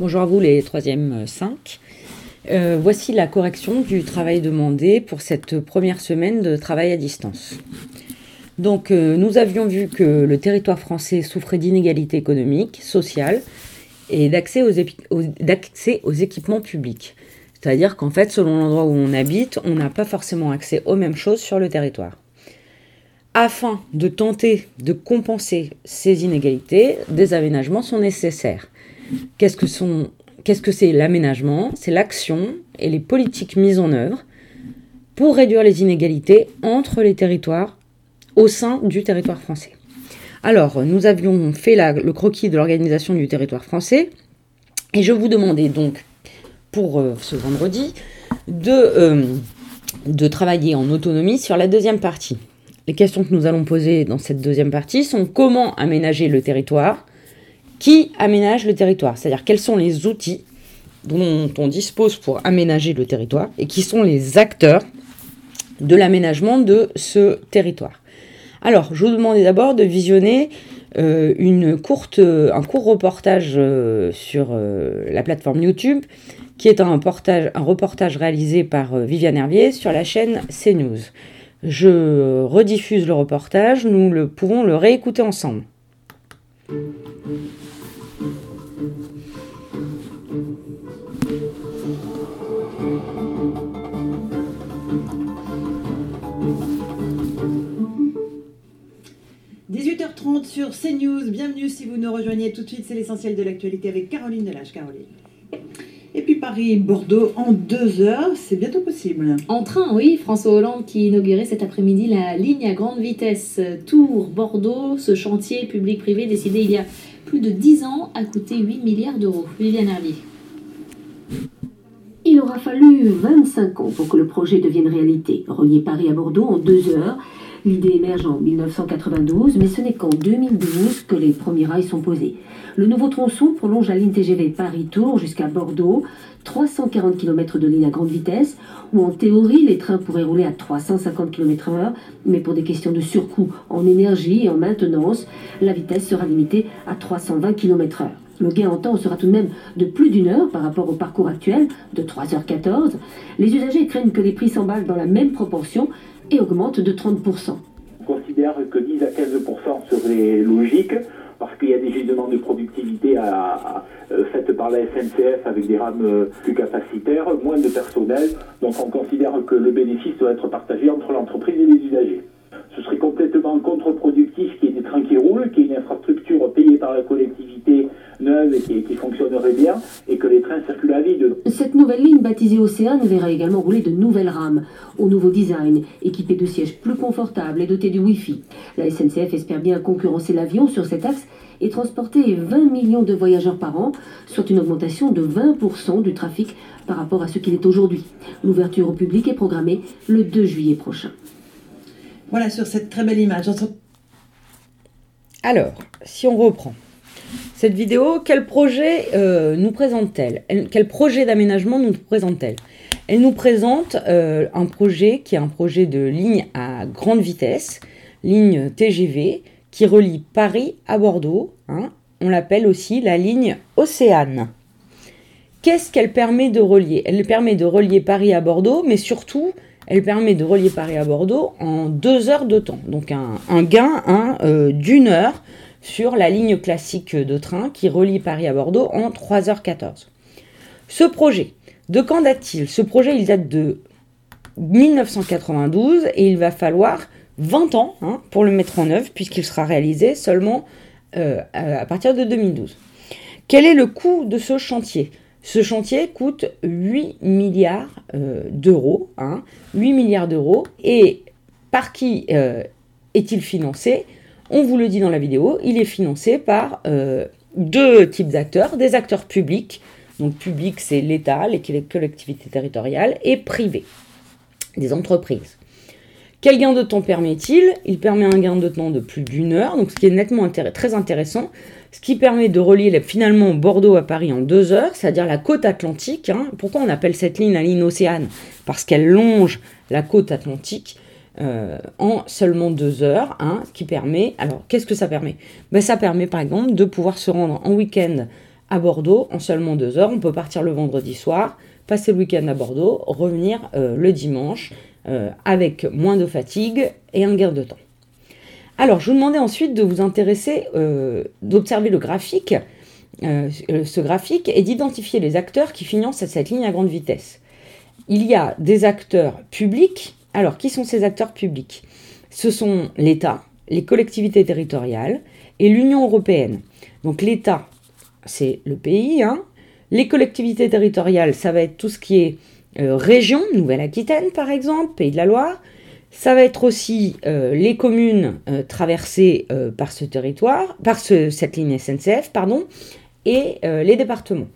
Bonjour à vous les troisièmes 5. Euh, voici la correction du travail demandé pour cette première semaine de travail à distance. Donc euh, nous avions vu que le territoire français souffrait d'inégalités économiques, sociales et d'accès aux, équipements publics. C'est-à-dire qu'en fait, selon l'endroit où on habite, on n'a pas forcément accès aux mêmes choses sur le territoire. Afin de tenter de compenser ces inégalités, des aménagements sont nécessaires. Qu'est-ce que que c'est l'aménagement? C'est l'action et les politiques mises en œuvre pour réduire les inégalités entre les territoires au sein du territoire français. Alors, nous avions fait le croquis de l'organisation du territoire français et je vous demandais donc pour euh, ce vendredi de, euh, de travailler en autonomie sur la deuxième partie. Les questions que nous allons poser dans cette deuxième partie sont comment aménager le territoire, qui aménage le territoire, c'est-à-dire quels sont les outils dont on dispose pour aménager le territoire et qui sont les acteurs de l'aménagement de ce territoire. Alors, je vous demandais d'abord de visionner euh, courte, un court reportage euh, sur euh, la plateforme YouTube, qui est un reportage, un reportage réalisé par Viviane Hervier sur la chaîne CNews. Je rediffuse le reportage, nous le, pouvons le réécouter ensemble. 18h30 sur CNews. Bienvenue si vous nous rejoignez tout de suite. C'est l'essentiel de l'actualité avec Caroline Delage. Caroline. Paris-Bordeaux en deux heures, c'est bientôt possible. En train, oui. François Hollande qui inaugurait cet après-midi la ligne à grande vitesse Tours-Bordeaux. Ce chantier public-privé décidé il y a plus de 10 ans a coûté 8 milliards d'euros. Viviane Herlier. Il aura fallu 25 ans pour que le projet devienne réalité. Relier Paris à Bordeaux en deux heures L'idée émerge en 1992, mais ce n'est qu'en 2012 que les premiers rails sont posés. Le nouveau tronçon prolonge la ligne TGV Paris-Tours jusqu'à Bordeaux, 340 km de ligne à grande vitesse, où en théorie les trains pourraient rouler à 350 km/h, mais pour des questions de surcoût en énergie et en maintenance, la vitesse sera limitée à 320 km/h. Le gain en temps sera tout de même de plus d'une heure par rapport au parcours actuel de 3h14. Les usagers craignent que les prix s'emballent dans la même proportion et augmente de 30%. On considère que 10 à 15% serait logique parce qu'il y a des gisements de productivité à, euh, faites par la SNCF avec des rames euh, plus capacitaires, moins de personnel. Donc on considère que le bénéfice doit être partagé entre l'entreprise et les usagers. Ce serait complètement contre-productif qu'il y ait des trains qui roulent, qu'il y ait une infrastructure payée par la collectivité neuve et qui, fonctionnerait bien, et que les trains circulent à vide. Cette nouvelle ligne baptisée Océane verra également rouler de nouvelles rames, au nouveau design, équipées de sièges plus confortables et dotées du Wi-Fi. La SNCF espère bien concurrencer l'avion sur cet axe et transporter 20 millions de voyageurs par an, soit une augmentation de 20% du trafic par rapport à ce qu'il est aujourd'hui. L'ouverture au public est programmée le 2 juillet prochain. Voilà sur cette très belle image. Alors, si on reprend cette vidéo, quel projet euh, nous présente-t-elle? Quel projet d'aménagement nous présente-t-elle? Elle nous présente euh, un projet qui est un projet de ligne à grande vitesse, ligne TGV, qui relie Paris à Bordeaux. Hein. on l'appelle aussi la ligne Océane. Qu'est-ce qu'elle permet de relier? Elle permet de relier Paris à Bordeaux, mais surtout elle permet de relier Paris à Bordeaux en deux heures de temps. Donc un, gain euh, d'une heure sur la ligne classique de train qui relie Paris à Bordeaux en 3h14. Ce projet, de quand date-t-il? Ce projet, il date de 1992 et il va falloir 20 ans hein, pour le mettre en œuvre puisqu'il sera réalisé seulement euh, à partir de 2012. Quel est le coût de ce chantier? Ce chantier coûte 8 milliards euh, d'euros. 8 hein, milliards d'euros. Et par qui euh, est-il financé? On vous le dit dans la vidéo, il est financé par euh, deux types d'acteurs. Des acteurs publics, donc public c'est l'État, les collectivités territoriales, et privés, des entreprises. Quel gain de temps permet-il? Il permet un gain de temps de plus d'une heure, donc ce qui est nettement très intéressant ce qui permet de relier finalement Bordeaux à Paris en deux heures, c'est-à-dire la côte atlantique. Hein. Pourquoi on appelle cette ligne la ligne océane? Parce qu'elle longe la côte atlantique euh, en seulement deux heures, hein, ce qui permet, alors qu'est-ce que ça permet? Ben, Ça permet par exemple de pouvoir se rendre en week-end à Bordeaux en seulement deux heures. On peut partir le vendredi soir, passer le week-end à Bordeaux, revenir le dimanche avec moins de fatigue et un gain de temps. Alors, je vous demandais ensuite de vous intéresser, d'observer le graphique, ce graphique, et d'identifier les acteurs qui financent cette ligne à grande vitesse. Il y a des acteurs publics. Alors, qui sont ces acteurs publics? Ce sont l'État, les collectivités territoriales et l'Union européenne. Donc l'État, c'est le pays. Hein. Les collectivités territoriales, ça va être tout ce qui est euh, région, Nouvelle-Aquitaine par exemple, Pays de la Loire. Ça va être aussi euh, les communes euh, traversées par ce territoire, par cette ligne SNCF, pardon, et les départements.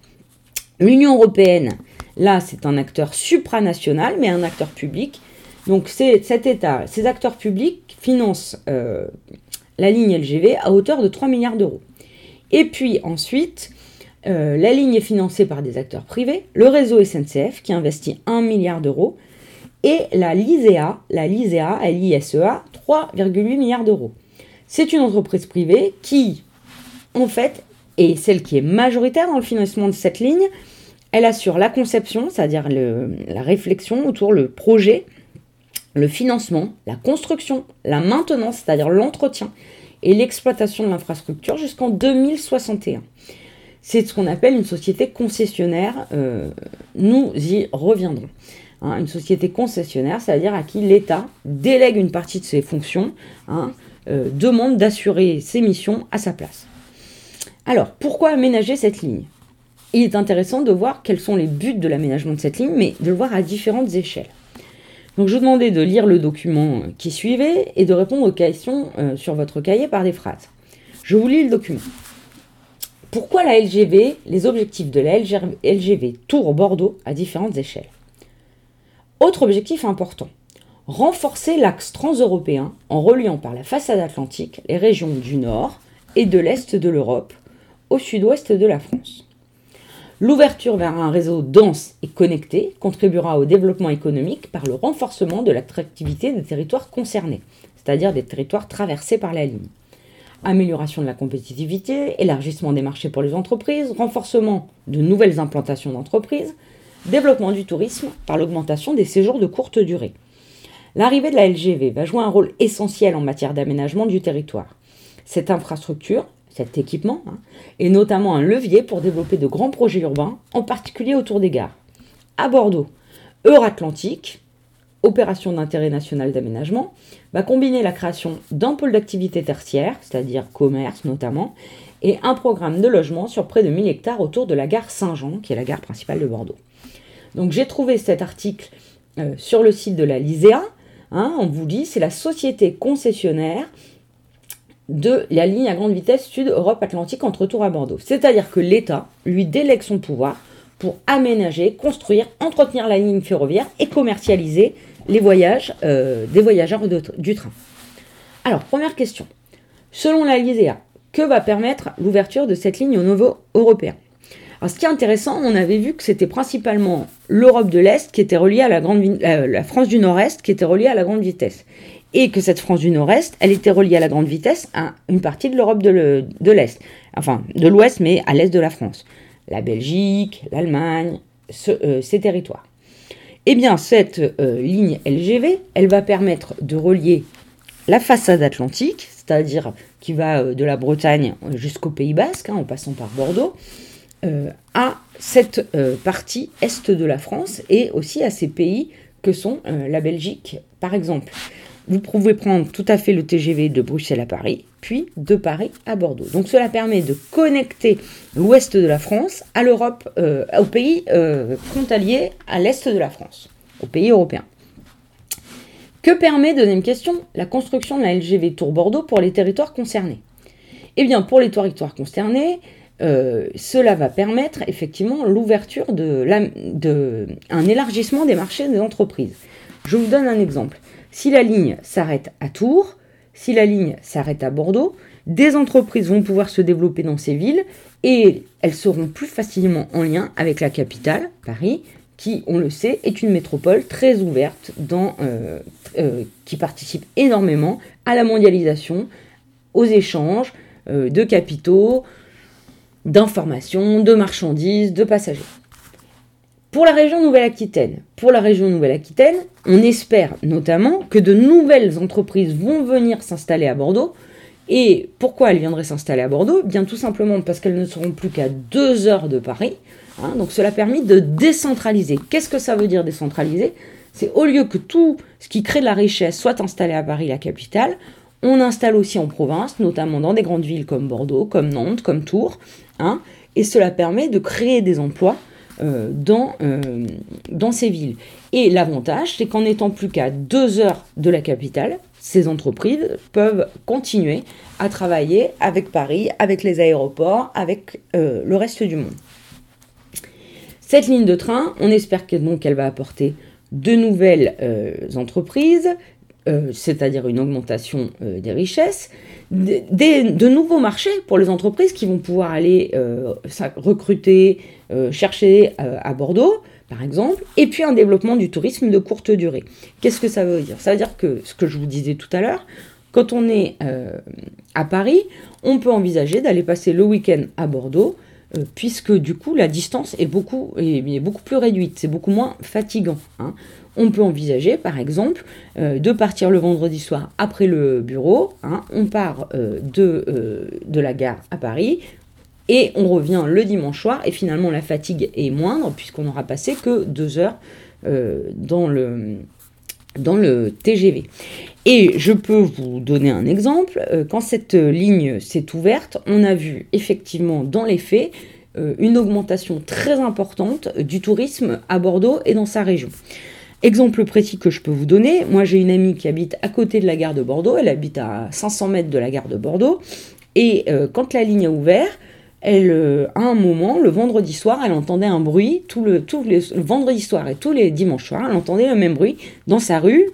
L'Union européenne, là, c'est un acteur supranational, mais un acteur public. Donc cet État, ces acteurs publics financent la ligne LGV à hauteur de 3 milliards d'euros. Et puis ensuite, euh, la ligne est financée par des acteurs privés, le réseau SNCF qui investit 1 milliard d'euros, et la LISEA, la LISEA, L-I-S-E-A, 3,8 milliards d'euros. C'est une entreprise privée qui, en fait, est celle qui est majoritaire dans le financement de cette ligne. Elle assure la conception, c'est-à-dire la réflexion autour le projet, le financement, la construction, la maintenance, c'est-à-dire l'entretien et l'exploitation de l'infrastructure jusqu'en 2061. C'est ce qu'on appelle une société concessionnaire. Euh, nous y reviendrons. Hein, une société concessionnaire, c'est-à-dire à qui l'État délègue une partie de ses fonctions, hein, euh, demande d'assurer ses missions à sa place. Alors, pourquoi aménager cette ligne? Il est intéressant de voir quels sont les buts de l'aménagement de cette ligne, mais de le voir à différentes échelles. Donc je vous demandais de lire le document qui suivait et de répondre aux questions euh, sur votre cahier par des phrases. Je vous lis le document. Pourquoi la LGV Les objectifs de la LGV Tours-Bordeaux à différentes échelles? Autre objectif important. Renforcer l'axe transeuropéen en reliant par la façade atlantique les régions du nord et de l'est de l'Europe au sud-ouest de la France. L'ouverture vers un réseau dense et connecté contribuera au développement économique par le renforcement de l'attractivité des territoires concernés, c'est-à-dire des territoires traversés par la ligne. Amélioration de la compétitivité, élargissement des marchés pour les entreprises, renforcement de nouvelles implantations d'entreprises, développement du tourisme par l'augmentation des séjours de courte durée. L'arrivée de la LGV va jouer un rôle essentiel en matière d'aménagement du territoire. Cette infrastructure cet équipement, hein, est notamment un levier pour développer de grands projets urbains, en particulier autour des gares. À Bordeaux, Euratlantique, opération d'intérêt national d'aménagement, va combiner la création d'un pôle d'activité tertiaire, c'est-à-dire commerce notamment, et un programme de logement sur près de 1000 hectares autour de la gare Saint-Jean, qui est la gare principale de Bordeaux. Donc j'ai trouvé cet article euh, sur le site de la LISEA. Hein, on vous dit, c'est la société concessionnaire de la ligne à grande vitesse Sud-Europe-Atlantique entre Tours à Bordeaux. C'est-à-dire que l'État lui délègue son pouvoir pour aménager, construire, entretenir la ligne ferroviaire et commercialiser les voyages euh, des voyageurs du train. Alors, première question. Selon la LISEA, que va permettre l'ouverture de cette ligne au niveau européen Alors, ce qui est intéressant, on avait vu que c'était principalement l'Europe de l'Est qui était reliée à la, grande, euh, la France du Nord-Est qui était reliée à la grande vitesse et que cette France du Nord-Est, elle était reliée à la grande vitesse à une partie de l'Europe de l'Est, enfin de l'Ouest, mais à l'Est de la France. La Belgique, l'Allemagne, euh, ces territoires. Eh bien, cette euh, ligne LGV, elle va permettre de relier la façade atlantique, c'est-à-dire qui va euh, de la Bretagne jusqu'au Pays Basque, hein, en passant par Bordeaux, à cette partie est de la France et aussi à ces pays que sont la Belgique, par exemple vous pouvez prendre tout à fait le TGV de Bruxelles à Paris, puis de Paris à Bordeaux. Donc cela permet de connecter l'ouest de la France à l'Europe, euh, aux pays euh, frontaliers à l'est de la France, aux pays européens. Que permet, deuxième question, la construction de la LGV Tour Bordeaux pour les territoires concernés? Eh bien, pour les territoires concernés, euh, cela va permettre effectivement l'ouverture de, de, un élargissement des marchés des entreprises. Je vous donne un exemple. Si la ligne s'arrête à Tours, si la ligne s'arrête à Bordeaux, des entreprises vont pouvoir se développer dans ces villes et elles seront plus facilement en lien avec la capitale, Paris, qui, on le sait, est une métropole très ouverte, dans, euh, euh, qui participe énormément à la mondialisation, aux échanges euh, de capitaux, d'informations, de marchandises, de passagers. Pour la région Nouvelle-Aquitaine, pour la région Nouvelle-Aquitaine, on espère notamment que de nouvelles entreprises vont venir s'installer à Bordeaux. Et pourquoi elles viendraient s'installer à Bordeaux? Bien tout simplement parce qu'elles ne seront plus qu'à deux heures de Paris. Hein. donc cela permet de décentraliser. Qu'est-ce que ça veut dire décentraliser? C'est au lieu que tout ce qui crée de la richesse soit installé à Paris, la capitale, on installe aussi en province, notamment dans des grandes villes comme Bordeaux, comme Nantes, comme Tours. Hein, et cela permet de créer des emplois euh, dans, euh, dans ces villes. Et l'avantage, c'est qu'en étant plus qu'à deux heures de la capitale, ces entreprises peuvent continuer à travailler avec Paris, avec les aéroports, avec euh, le reste du monde. Cette ligne de train, on espère qu'elle va apporter de nouvelles entreprises, euh, c'est-à-dire une augmentation euh, des richesses, de nouveaux marchés pour les entreprises qui vont pouvoir aller euh, recruter, chercher à Bordeaux, par exemple, et puis un développement du tourisme de courte durée. Qu'est-ce que ça veut dire? Ça veut dire que, ce que je vous disais tout à l'heure, quand on est à Paris, on peut envisager d'aller passer le week-end à Bordeaux, puisque du coup la distance est beaucoup, plus réduite, c'est beaucoup moins fatigant. Hein on peut envisager, par exemple, euh, de partir le vendredi soir après le bureau. Hein. on part euh, de, euh, de la gare à Paris et on revient le dimanche soir. Et finalement, la fatigue est moindre puisqu'on n'aura passé que deux heures dans, le, dans le TGV. Et je peux vous donner un exemple. Quand cette ligne s'est ouverte, on a vu effectivement dans les faits une augmentation très importante du tourisme à Bordeaux et dans sa région. Exemple précis que je peux vous donner, moi j'ai une amie qui habite à côté de la gare de Bordeaux, elle habite à 500 mètres de la gare de Bordeaux, et euh, quand la ligne a ouvert, elle, euh, à un moment, le vendredi soir, elle entendait un bruit, tout le, le vendredi soir et tous les dimanches soirs, elle entendait le même bruit dans sa rue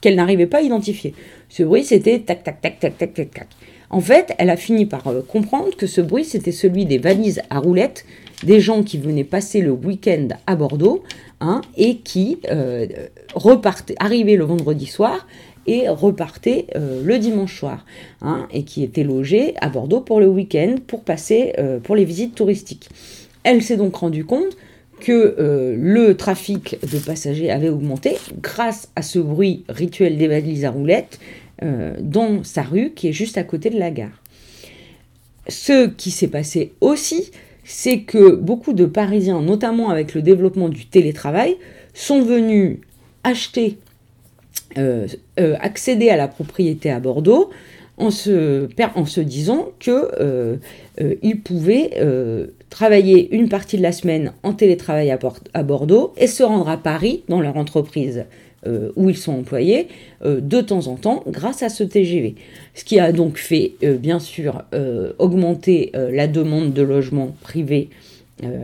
qu'elle n'arrivait pas à identifier. Ce bruit, c'était tac, tac, tac, tac, tac, tac. En fait, elle a fini par euh, comprendre que ce bruit, c'était celui des valises à roulettes des gens qui venaient passer le week-end à Bordeaux hein, et qui euh, repartaient, arrivaient le vendredi soir et repartaient euh, le dimanche soir, hein, et qui étaient logés à Bordeaux pour le week-end, pour passer pour les visites touristiques. Elle s'est donc rendue compte que le trafic de passagers avait augmenté grâce à ce bruit rituel des valises à roulettes dans sa rue qui est juste à côté de la gare. Ce qui s'est passé aussi, c'est que beaucoup de Parisiens, notamment avec le développement du télétravail, sont venus acheter, euh, euh, accéder à la propriété à Bordeaux en se, en se disant qu'ils euh, pouvaient travailler une partie de la semaine en télétravail à Bordeaux et se rendre à Paris dans leur entreprise euh, où ils sont employés euh, de temps en temps grâce à ce TGV. Ce qui a donc fait, euh, bien sûr, augmenter la demande de logements privés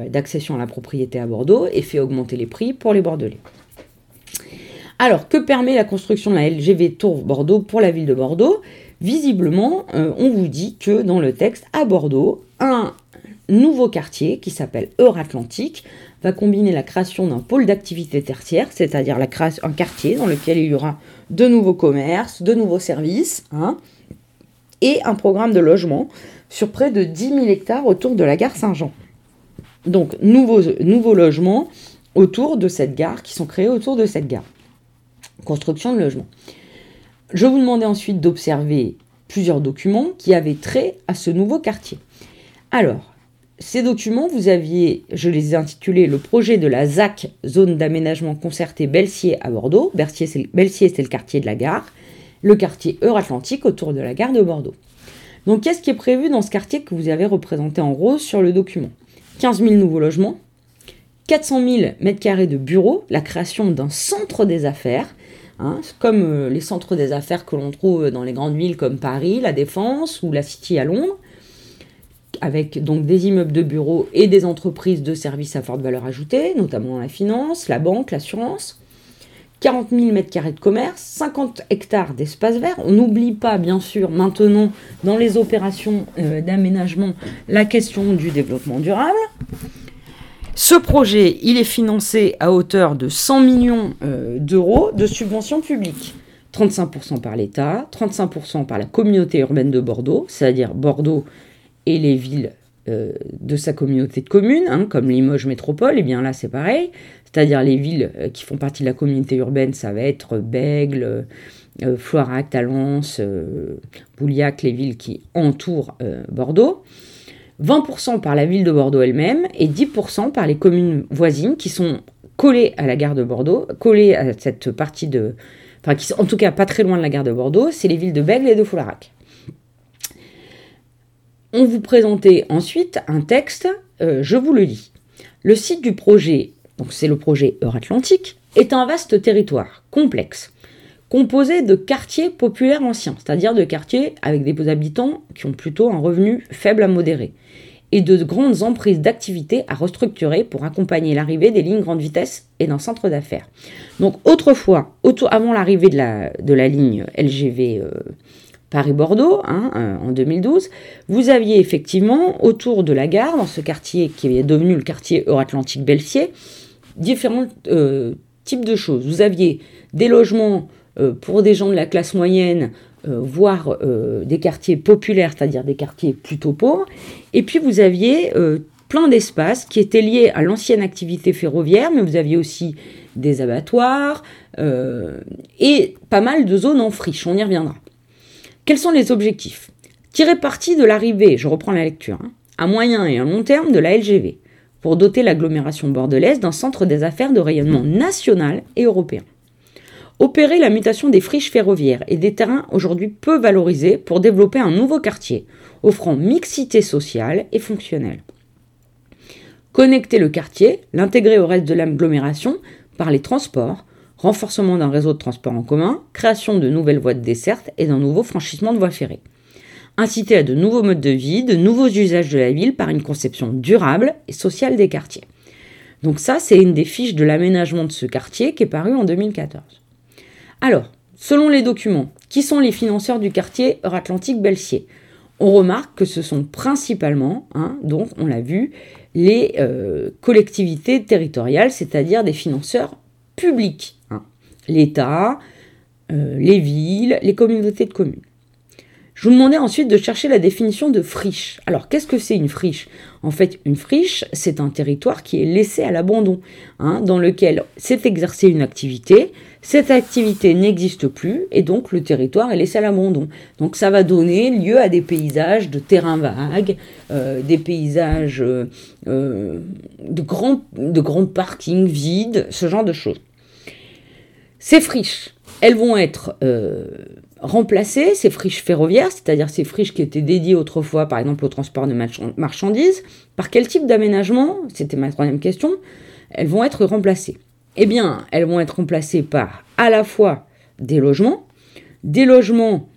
d'accession à la propriété à Bordeaux et fait augmenter les prix pour les Bordelais. Alors, que permet la construction de la LGV Tour Bordeaux pour la ville de Bordeaux? Visiblement, on vous dit que dans le texte, à Bordeaux, un nouveau quartier qui s'appelle Euratlantique va combiner la création d'un pôle d'activité tertiaire, c'est-à-dire un quartier dans lequel il y aura de nouveaux commerces, de nouveaux services, hein, et un programme de logement sur près de 10 000 hectares autour de la gare Saint-Jean. Donc, nouveaux, nouveaux logements autour de cette gare, qui sont créés autour de cette gare. Construction de logements. Je vous demandais ensuite d'observer plusieurs documents qui avaient trait à ce nouveau quartier. Alors, ces documents, vous aviez, je les ai intitulés le projet de la ZAC, zone d'aménagement concerté Belsier à Bordeaux. Belsier, c'est le quartier de la gare. Le quartier Euratlantique autour de la gare de Bordeaux. Donc, qu'est-ce qui est prévu dans ce quartier que vous avez représenté en rose sur le document? 15 000 nouveaux logements, 400 000 m2 de bureaux, la création d'un centre des affaires, hein, comme euh, les centres des affaires que l'on trouve dans les grandes villes comme Paris, la Défense ou la City à Londres avec donc des immeubles de bureaux et des entreprises de services à forte valeur ajoutée, notamment la finance, la banque, l'assurance. 40 000 m2 de commerce, 50 hectares d'espace vert. On n'oublie pas, bien sûr, maintenant, dans les opérations euh, d'aménagement, la question du développement durable. Ce projet, il est financé à hauteur de 100 millions euh, d'euros de subventions publiques. 35% par l'État, 35% par la communauté urbaine de Bordeaux, c'est-à-dire Bordeaux et les villes euh, de sa communauté de communes, hein, comme Limoges Métropole, et bien là c'est pareil, c'est-à-dire les villes euh, qui font partie de la communauté urbaine, ça va être Bègle, euh, Floirac, Talence, Bouliac, les villes qui entourent Bordeaux. 20% par la ville de Bordeaux elle-même et 10% par les communes voisines qui sont collées à la gare de Bordeaux, collées à cette partie de... Enfin, qui sont en tout cas pas très loin de la gare de Bordeaux, c'est les villes de Bègle et de Floirac. On vous présentait ensuite un texte, euh, je vous le lis. Le site du projet, donc c'est le projet Euratlantique, est un vaste territoire complexe, composé de quartiers populaires anciens, c'est-à-dire de quartiers avec des habitants qui ont plutôt un revenu faible à modéré, et de grandes emprises d'activités à restructurer pour accompagner l'arrivée des lignes grande vitesse et d'un centre d'affaires. Donc autrefois, avant l'arrivée de la, ligne LGV euh, Paris-Bordeaux, hein, euh, en 2012, vous aviez effectivement autour de la gare, dans ce quartier qui est devenu le quartier Euratlantique-Belsier, différents euh, types de choses. Vous aviez des logements euh, pour des gens de la classe moyenne, voire des quartiers populaires, c'est-à-dire des quartiers plutôt pauvres, et puis vous aviez plein d'espaces qui étaient liés à l'ancienne activité ferroviaire, mais vous aviez aussi des abattoirs et pas mal de zones en friche, on y reviendra. Quels sont les objectifs? Tirer parti de l'arrivée, je reprends la lecture, hein, à moyen et à long terme de la LGV, pour doter l'agglomération bordelaise d'un centre des affaires de rayonnement national et européen. Opérer la mutation des friches ferroviaires et des terrains aujourd'hui peu valorisés pour développer un nouveau quartier, offrant mixité sociale et fonctionnelle. Connecter le quartier, l'intégrer au reste de l'agglomération par les transports, renforcement d'un réseau de transport en commun, création de nouvelles voies de desserte et d'un nouveau franchissement de voies ferrées. Inciter à de nouveaux modes de vie, de nouveaux usages de la ville par une conception durable et sociale des quartiers. Donc ça, c'est une des fiches de l'aménagement de ce quartier qui est paru en 2014. Alors, selon les documents, qui sont les financeurs du quartier Atlantique-Belsier On remarque que ce sont principalement, hein, donc on l'a vu, les euh, collectivités territoriales, c'est-à-dire des financeurs publics l'État, euh, les villes, les communautés de communes. Je vous demandais ensuite de chercher la définition de friche. Alors, qu'est-ce que c'est une friche? En fait, une friche, c'est un territoire qui est laissé à l'abandon, hein, dans lequel s'est exercée une activité. Cette activité n'existe plus et donc le territoire est laissé à l'abandon. Donc, ça va donner lieu à des paysages de terrains vagues, euh, des paysages euh, de, grands, de grands parkings vides, ce genre de choses. Ces friches, elles vont être euh, remplacées, ces friches ferroviaires, c'est-à-dire ces friches qui étaient dédiées autrefois, par exemple, au transport de marchandises, par quel type d'aménagement C'était ma troisième question. Elles vont être remplacées? Eh bien, elles vont être remplacées par à la fois des logements, des logements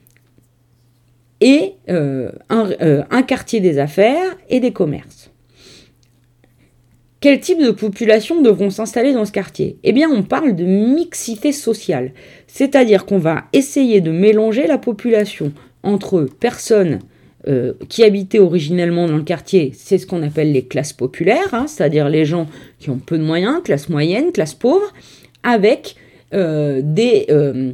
et euh, euh, un quartier des affaires et des commerces. Quel type de population devront s'installer dans ce quartier? Eh bien, on parle de mixité sociale, c'est-à-dire qu'on va essayer de mélanger la population entre personnes euh, qui habitaient originellement dans le quartier, c'est ce qu'on appelle les classes populaires, hein, c'est-à-dire les gens qui ont peu de moyens, classe moyenne, classe pauvre, avec euh, des euh,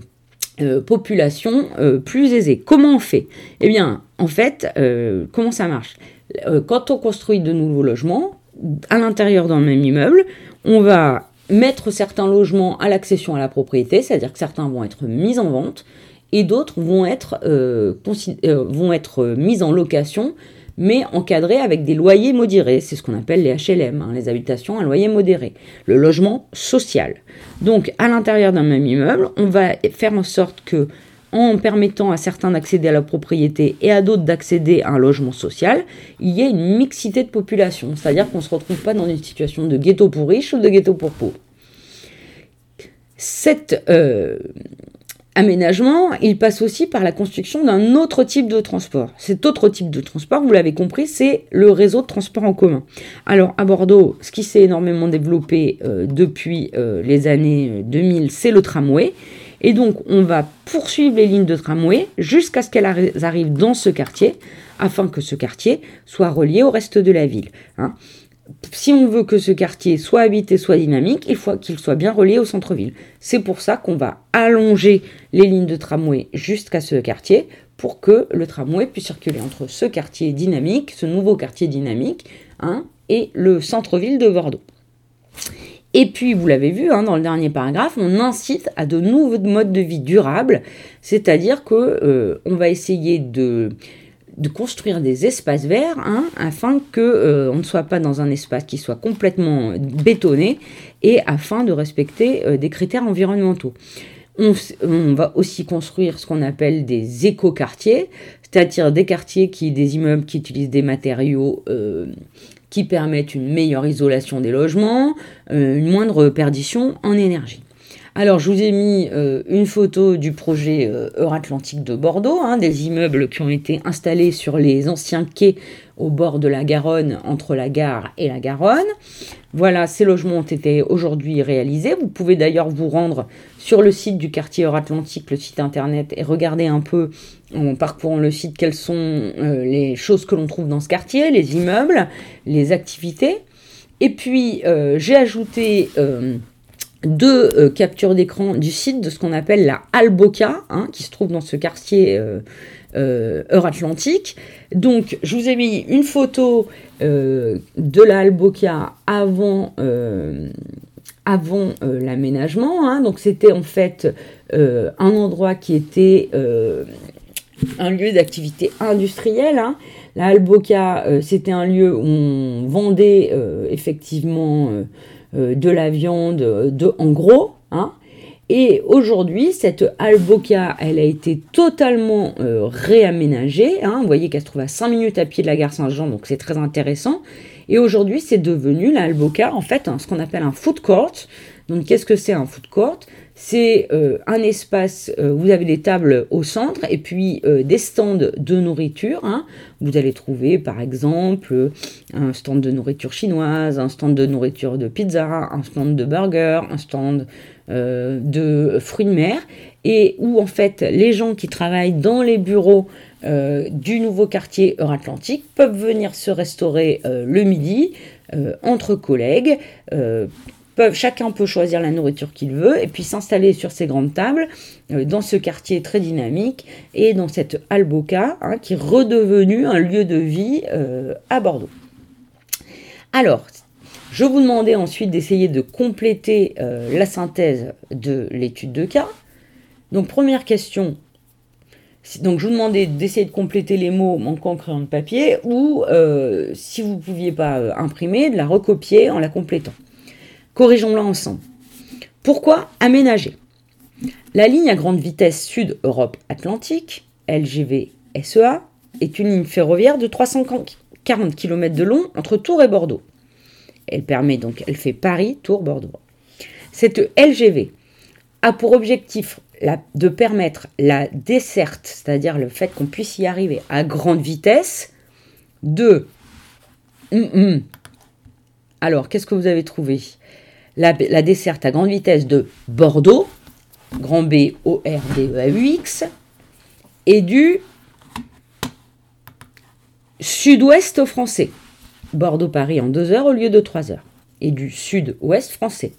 populations plus aisées. Comment on fait? Eh bien, en fait, comment ça marche? Quand on construit de nouveaux logements, à l'intérieur d'un même immeuble, on va mettre certains logements à l'accession à la propriété, c'est-à-dire que certains vont être mis en vente et d'autres vont, être, euh, euh, être mis en location, mais encadrés avec des loyers modérés. C'est ce qu'on appelle les HLM, hein, les habitations à loyer modéré, le logement social. Donc, à l'intérieur d'un même immeuble, on va faire en sorte que en permettant à certains d'accéder à la propriété et à d'autres d'accéder à un logement social, il y a une mixité de population. C'est-à-dire qu'on ne se retrouve pas dans une situation de ghetto pour riches ou de ghetto pour pauvres. Cet euh, aménagement, il passe aussi par la construction d'un autre type de transport. Cet autre type de transport, vous l'avez compris, c'est le réseau de transport en commun. Alors à Bordeaux, ce qui s'est énormément développé euh, depuis euh, les années 2000, c'est le tramway. Et donc, on va poursuivre les lignes de tramway jusqu'à ce qu'elles arrivent dans ce quartier, afin que ce quartier soit relié au reste de la ville. Hein. Si on veut que ce quartier soit habité, soit dynamique, il faut qu'il soit bien relié au centre-ville. C'est pour ça qu'on va allonger les lignes de tramway jusqu'à ce quartier pour que le tramway puisse circuler entre ce quartier dynamique, ce nouveau quartier dynamique, hein, et le centre-ville de Bordeaux. Et puis, vous l'avez vu hein, dans le dernier paragraphe, on incite à de nouveaux modes de vie durables, c'est-à-dire que euh, on va essayer de, construire des espaces verts hein, afin que euh, on ne soit pas dans un espace qui soit complètement bétonné et afin de respecter euh, des critères environnementaux. On, on, va aussi construire ce qu'on appelle des éco-quartiers, c'est-à-dire des quartiers qui, des immeubles qui utilisent des matériaux qui permettent une meilleure isolation des logements, euh, une moindre perdition en énergie. Alors, je vous ai mis euh, une photo du projet euh, Euratlantique de Bordeaux, hein, des immeubles qui ont été installés sur les anciens quais au bord de la Garonne, entre la gare et la Garonne. Voilà, ces logements ont été aujourd'hui réalisés. Vous pouvez d'ailleurs vous rendre sur le site du quartier Euratlantique, le site internet, et regarder un peu en parcourant le site quelles sont euh, les choses que l'on trouve dans ce quartier, les immeubles, les activités. Et puis euh, j'ai ajouté euh, deux captures d'écran du site de ce qu'on appelle la Alboca, hein, qui se trouve dans ce quartier Euratlantique. Donc je vous ai mis une photo de la Alboca avant l'aménagement. Hein. donc c'était en fait un endroit qui était un lieu d'activité industrielle. Hein. La Alboca, euh, c'était un lieu où on vendait euh, effectivement euh, de la viande de, en gros. Hein. Et aujourd'hui, cette Alboca, elle a été totalement réaménagée. Hein. Vous voyez qu'elle se trouve à 5 minutes à pied de la gare Saint-Jean, donc c'est très intéressant. Et aujourd'hui, c'est devenu la Alboca, en fait, ce qu'on appelle un food court. Donc, qu'est-ce que c'est un food court? C'est euh, un espace, euh, vous avez des tables au centre et puis euh, des stands de nourriture. Hein. Vous allez trouver par exemple un stand de nourriture chinoise, un stand de nourriture de pizza, un stand de burger, un stand de fruits de mer et où en fait les gens qui travaillent dans les bureaux du nouveau quartier Euratlantique peuvent venir se restaurer le midi entre collègues chacun peut choisir la nourriture qu'il veut et puis s'installer sur ces grandes tables euh, dans ce quartier très dynamique et dans cette Alboca hein, qui est redevenu un lieu de vie euh, à Bordeaux. Alors, je vous demandais ensuite d'essayer de compléter euh, la synthèse de l'étude de cas. Donc, première question. Donc, je vous demandais d'essayer de compléter les mots manquant crayon de papier ou, si vous ne pouviez pas imprimer, de la recopier en la complétant. Corrigeons-la ensemble. Pourquoi aménager? La ligne à grande vitesse Sud-Europe Atlantique, LGV SEA, est une ligne ferroviaire de 340 km de long entre Tours et Bordeaux. Elle permet donc, elle fait Paris-Tours-Bordeaux. Cette LGV a pour objectif de permettre la desserte, c'est-à-dire le fait qu'on puisse y arriver à grande vitesse, de... Hum, hum. Alors, qu'est-ce que vous avez trouvé? La, desserte à grande vitesse de Bordeaux, grand B O R D E A U X, et du sud-ouest français, Bordeaux-Paris en 2 heures au lieu de 3 heures, et du sud-ouest français.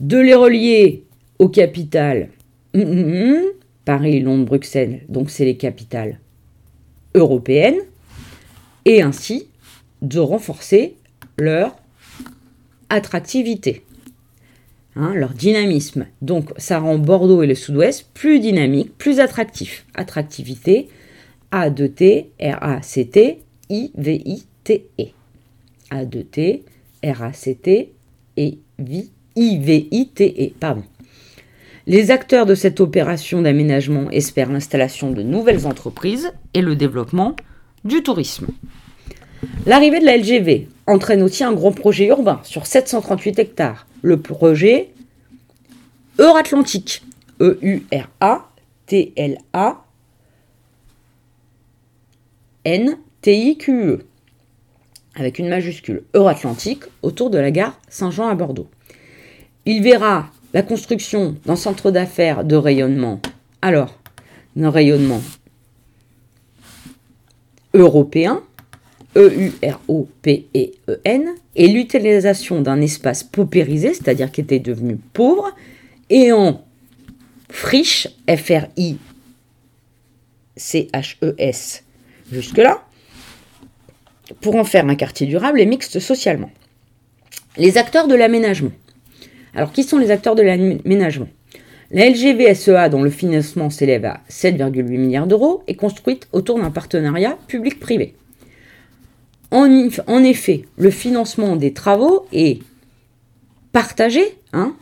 De les relier aux capitales hum, hum, hum, Paris, Londres, Bruxelles, donc c'est les capitales européennes, et ainsi de renforcer leur attractivité, hein, leur dynamisme. Donc ça rend Bordeaux et le sud-ouest plus dynamiques, plus attractifs. Attractivité, A2T, R-A-C-T, I-V-I-T-E. A2T, R-A-C-T I-V-I-T-E. Les acteurs de cette opération d'aménagement espèrent l'installation de nouvelles entreprises et le développement du tourisme. L'arrivée de la LGV entraîne aussi un gros projet urbain sur 738 hectares, le projet Euratlantique, E-U-R-A-T-L-A N-T-I-Q-E, avec une majuscule Euratlantique autour de la gare Saint-Jean à Bordeaux. Il verra la construction d'un centre d'affaires de rayonnement. Alors, d'un rayonnement européen, E-U-R-O-P-E-E-N, et l'utilisation d'un espace paupérisé, c'est-à-dire qui était devenu pauvre, et en friche, F-R-I-C-H-E, C-H-E-S jusque-là, pour en faire un quartier durable et mixte socialement. Les acteurs de l'aménagement. Alors, qui sont les acteurs de l'aménagement? La LGVSEA, dont le financement s'élève à 7,8 milliards d'euros, est construite autour d'un partenariat public-privé. En, effet, le financement des travaux est partagé, hein.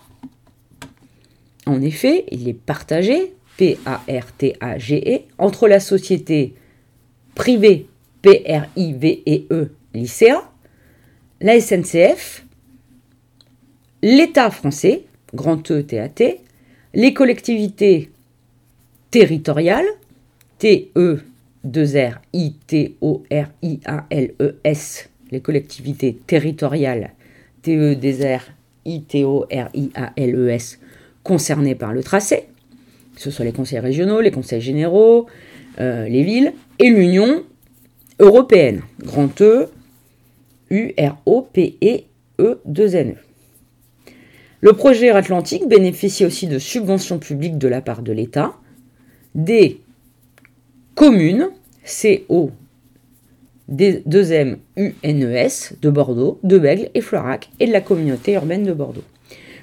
En effet, il est partagé, P-A-R-T-A-G-E, entre la société privée P-R-I-V-E-E, l'ICA, la SNCF, l'État français, grand E T-A-T, les collectivités territoriales, T-E 2 R I T O R I A L E S les collectivités territoriales. T E concernées par le tracé, que ce soit les conseils régionaux, les conseils généraux, euh, les villes, et l'Union européenne, grand E U R O P E E 2 N E. Le projet Atlantique bénéficie aussi de subventions publiques de la part de l'État, des communes, CO 2M UNES de Bordeaux, de Bègle et Florac et de la communauté urbaine de Bordeaux.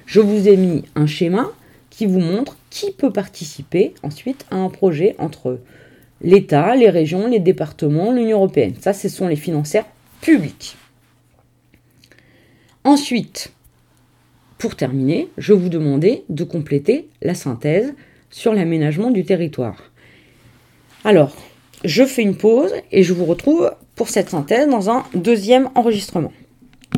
Je vous ai mis un schéma qui vous montre qui peut participer ensuite à un projet entre l'État, les régions, les départements, l'Union européenne. Ça, ce sont les financières publiques. Ensuite, pour terminer, je vous demandais de compléter la synthèse sur l'aménagement du territoire. Alors, je fais une pause et je vous retrouve pour cette synthèse dans un deuxième enregistrement.